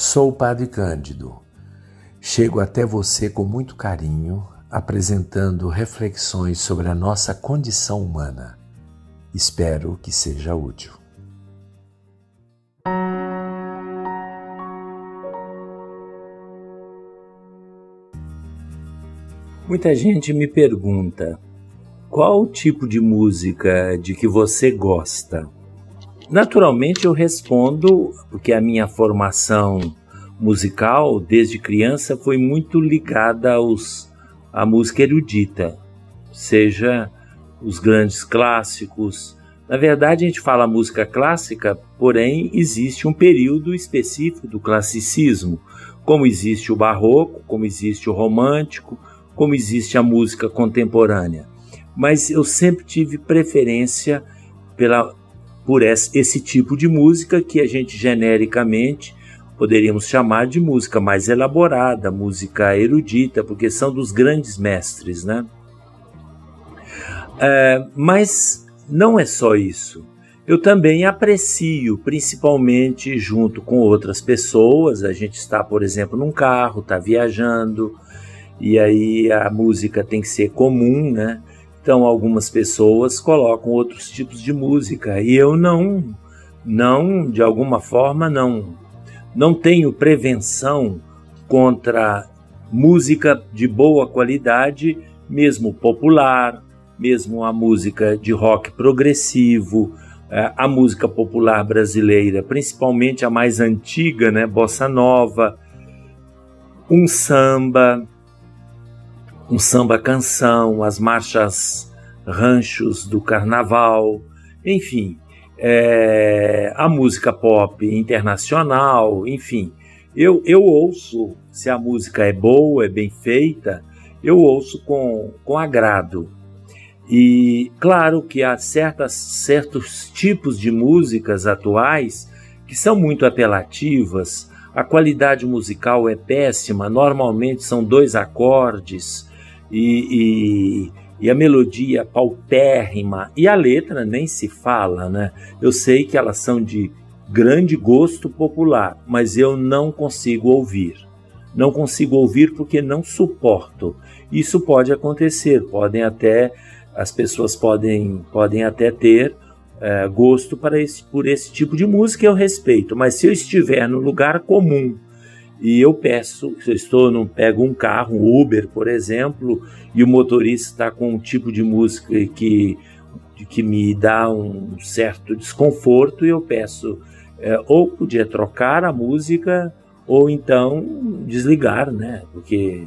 Sou o Padre Cândido. Chego até você com muito carinho, apresentando reflexões sobre a nossa condição humana. Espero que seja útil. Muita gente me pergunta qual tipo de música de que você gosta. Naturalmente eu respondo porque a minha formação musical desde criança foi muito ligada aos, à música erudita, seja os grandes clássicos. Na verdade, a gente fala música clássica, porém existe um período específico do classicismo, como existe o barroco, como existe o romântico, como existe a música contemporânea. Mas eu sempre tive preferência pela, por esse, tipo de música que a gente genericamente poderíamos chamar de música mais elaborada, música erudita, porque são dos grandes mestres, né? É, mas não é só isso. Eu também aprecio, principalmente junto com outras pessoas. A gente está, por exemplo, num carro, está viajando, e aí a música tem que ser comum, né? Então algumas pessoas colocam outros tipos de música e eu não, não de alguma forma não, não tenho prevenção contra música de boa qualidade, mesmo popular, mesmo a música de rock progressivo, é, a música popular brasileira, principalmente a mais antiga, né, bossa nova, um samba, um samba canção, as marchas ranchos do carnaval, enfim, é, a música pop internacional, enfim. Eu, eu ouço, se a música é boa, é bem feita, eu ouço com, com agrado. E claro que há certas, certos tipos de músicas atuais que são muito apelativas, a qualidade musical é péssima, normalmente são dois acordes, e, e, e, a melodia paupérrima e a letra nem se fala, né? Eu sei que elas são de grande gosto popular, mas eu não consigo ouvir. Não consigo ouvir porque não suporto. Isso pode acontecer, podem até as pessoas podem, podem até ter é, gosto para esse, por esse tipo de música eu respeito, mas se eu estiver no lugar comum e eu peço, se eu estou num, pego um carro, um Uber, por exemplo, e o motorista está com um tipo de música que, que me dá um certo desconforto, e eu peço é, ou podia trocar a música ou então desligar, né? Porque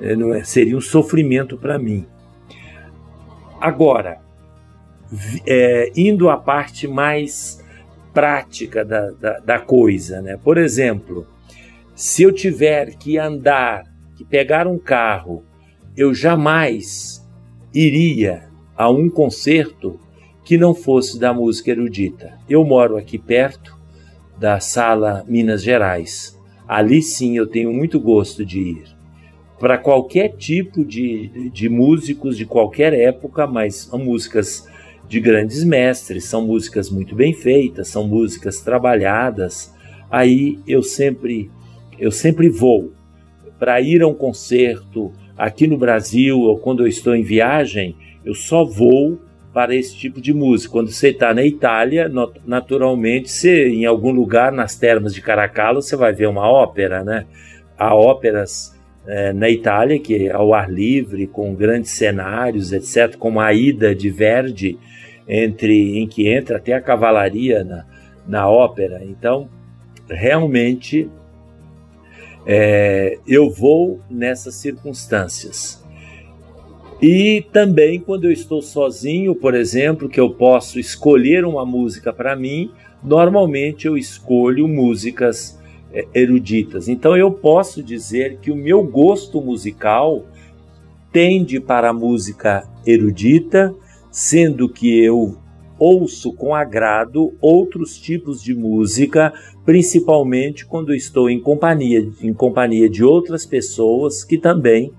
é, não é, seria um sofrimento para mim. Agora, é, indo à parte mais prática da, da, da coisa, né? Por exemplo, se eu tiver que andar, que pegar um carro, eu jamais iria a um concerto que não fosse da música erudita. Eu moro aqui perto da Sala Minas Gerais. Ali sim eu tenho muito gosto de ir. Para qualquer tipo de, de músicos de qualquer época, mas são músicas de grandes mestres, são músicas muito bem feitas, são músicas trabalhadas. Aí eu sempre eu sempre vou para ir a um concerto aqui no Brasil ou quando eu estou em viagem, eu só vou para esse tipo de música. Quando você está na Itália, naturalmente, você, em algum lugar nas termas de Caracalla, você vai ver uma ópera, né? Há óperas é, na Itália que é ao ar livre, com grandes cenários, etc., como a Ida de Verdi, entre, em que entra até a cavalaria na, na ópera. Então, realmente é, eu vou nessas circunstâncias. E também quando eu estou sozinho, por exemplo, que eu posso escolher uma música para mim, normalmente eu escolho músicas é, eruditas. Então eu posso dizer que o meu gosto musical tende para a música erudita, sendo que eu ouço com agrado outros tipos de música, principalmente quando estou em companhia, em companhia de outras pessoas que também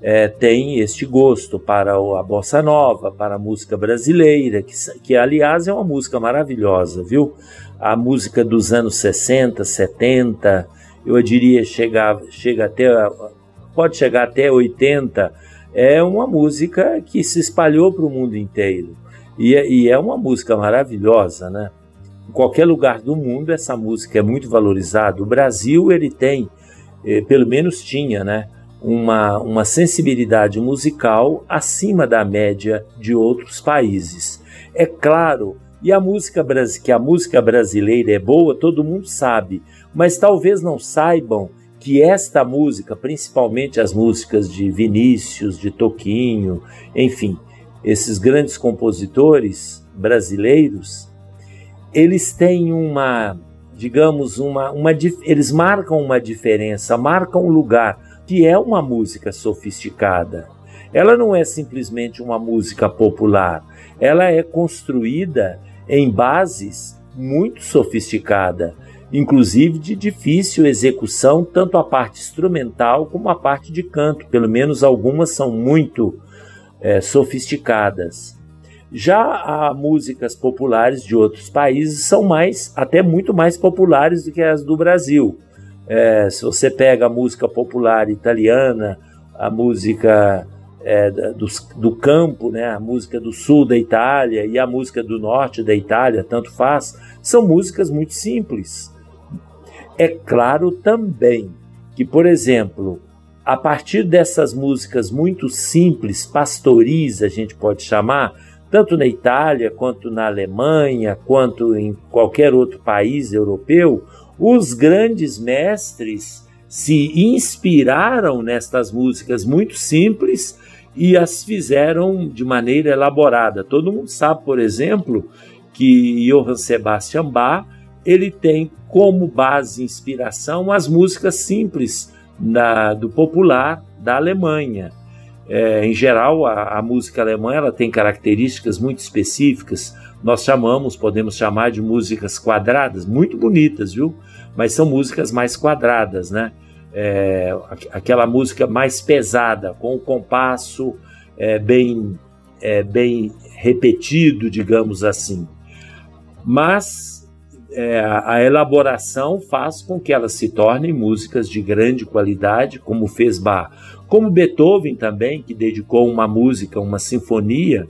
é, têm este gosto para a bossa nova, para a música brasileira, que, que aliás é uma música maravilhosa, viu? A música dos anos 60, 70 eu diria chegar, chega até, pode chegar até 80, é uma música que se espalhou para o mundo inteiro. E, é, e é uma música maravilhosa, né? Em qualquer lugar do mundo essa música é muito valorizada. O Brasil ele tem, eh, pelo menos tinha, né? Uma, uma sensibilidade musical acima da média de outros países. É claro, e a música que a música brasileira é boa, todo mundo sabe, mas talvez não saibam que esta música, principalmente as músicas de Vinícius, de Toquinho, enfim, esses grandes compositores brasileiros, eles têm uma, digamos, uma, uma eles marcam uma diferença, marcam um lugar que é uma música sofisticada. Ela não é simplesmente uma música popular, ela é construída em bases muito sofisticada, inclusive de difícil execução, tanto a parte instrumental como a parte de canto, pelo menos algumas são muito é, sofisticadas. Já há músicas populares de outros países são mais, até muito mais populares do que as do Brasil. É, se você pega a música popular italiana, a música é, do, do, campo, né, a música do sul da Itália e a música do norte da Itália, tanto faz, são músicas muito simples. É claro também que, por exemplo, a partir dessas músicas muito simples, pastoris, a gente pode chamar, tanto na Itália, quanto na Alemanha, quanto em qualquer outro país europeu, os grandes mestres se inspiraram nestas músicas muito simples e as fizeram de maneira elaborada. Todo mundo sabe, por exemplo, que Johann Sebastian Bach ele tem como base inspiração as músicas simples da, do popular da Alemanha. É, em geral, a, a, música alemã ela tem características muito específicas. Nós chamamos, podemos chamar de músicas quadradas, muito bonitas, viu? Mas são músicas mais quadradas, né? É, aquela música mais pesada, com o compasso é, bem, é, bem repetido, digamos assim. Mas é, a elaboração faz com que elas se tornem músicas de grande qualidade, como fez Bach. Como Beethoven também, que dedicou uma música, uma sinfonia,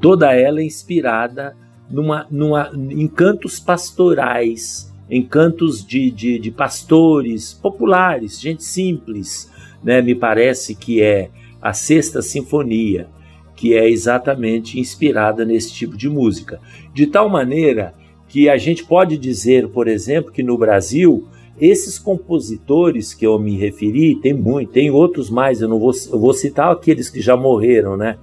toda ela inspirada numa, numa, em cantos pastorais, em cantos de, de, de pastores populares, gente simples. Né? Me parece que é a Sexta Sinfonia, que é exatamente inspirada nesse tipo de música. De tal maneira que a gente pode dizer, por exemplo, que no Brasil esses compositores que eu me referi, tem muito, tem outros mais, eu não vou, eu vou citar aqueles que já morreram, né?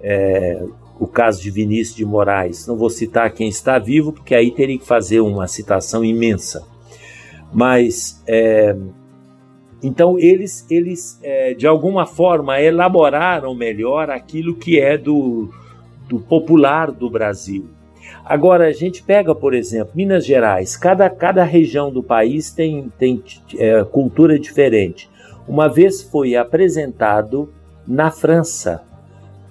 É, o caso de Vinícius de Moraes, não vou citar quem está vivo, porque aí teria que fazer uma citação imensa. Mas, é, então, eles, eles é, de alguma forma, elaboraram melhor aquilo que é do, do popular do Brasil. Agora, a gente pega, por exemplo, Minas Gerais, cada, cada região do país tem, tem é, cultura diferente. Uma vez foi apresentado na França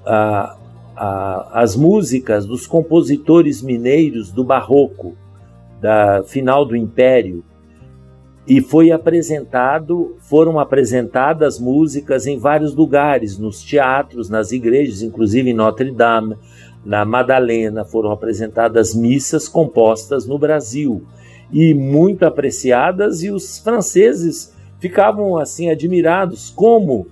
a, a, as músicas dos compositores mineiros do Barroco, da final do Império, e foi apresentado, foram apresentadas músicas em vários lugares, nos teatros, nas igrejas, inclusive em Notre Dame, na Madalena foram apresentadas missas compostas no Brasil e muito apreciadas e os franceses ficavam assim admirados como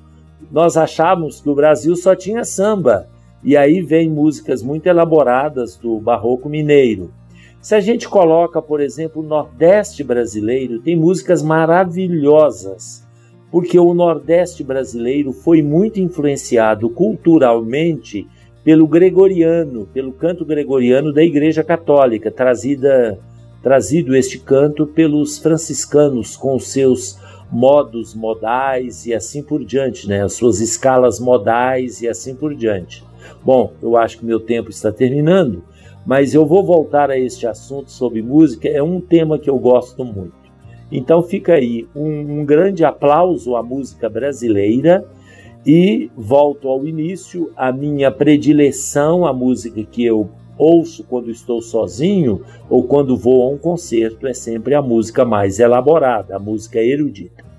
nós achávamos que o Brasil só tinha samba e aí vem músicas muito elaboradas do barroco mineiro. Se a gente coloca, por exemplo, o Nordeste brasileiro, tem músicas maravilhosas, porque o Nordeste brasileiro foi muito influenciado culturalmente pelo gregoriano, pelo canto gregoriano da Igreja Católica, trazida, trazido este canto pelos franciscanos com seus modos modais e assim por diante, né? as suas escalas modais e assim por diante. Bom, eu acho que meu tempo está terminando, mas eu vou voltar a este assunto sobre música, é um tema que eu gosto muito. Então fica aí um, um grande aplauso à música brasileira e volto ao início, a minha predileção, a música que eu ouço quando estou sozinho ou quando vou a um concerto é sempre a música mais elaborada, a música erudita.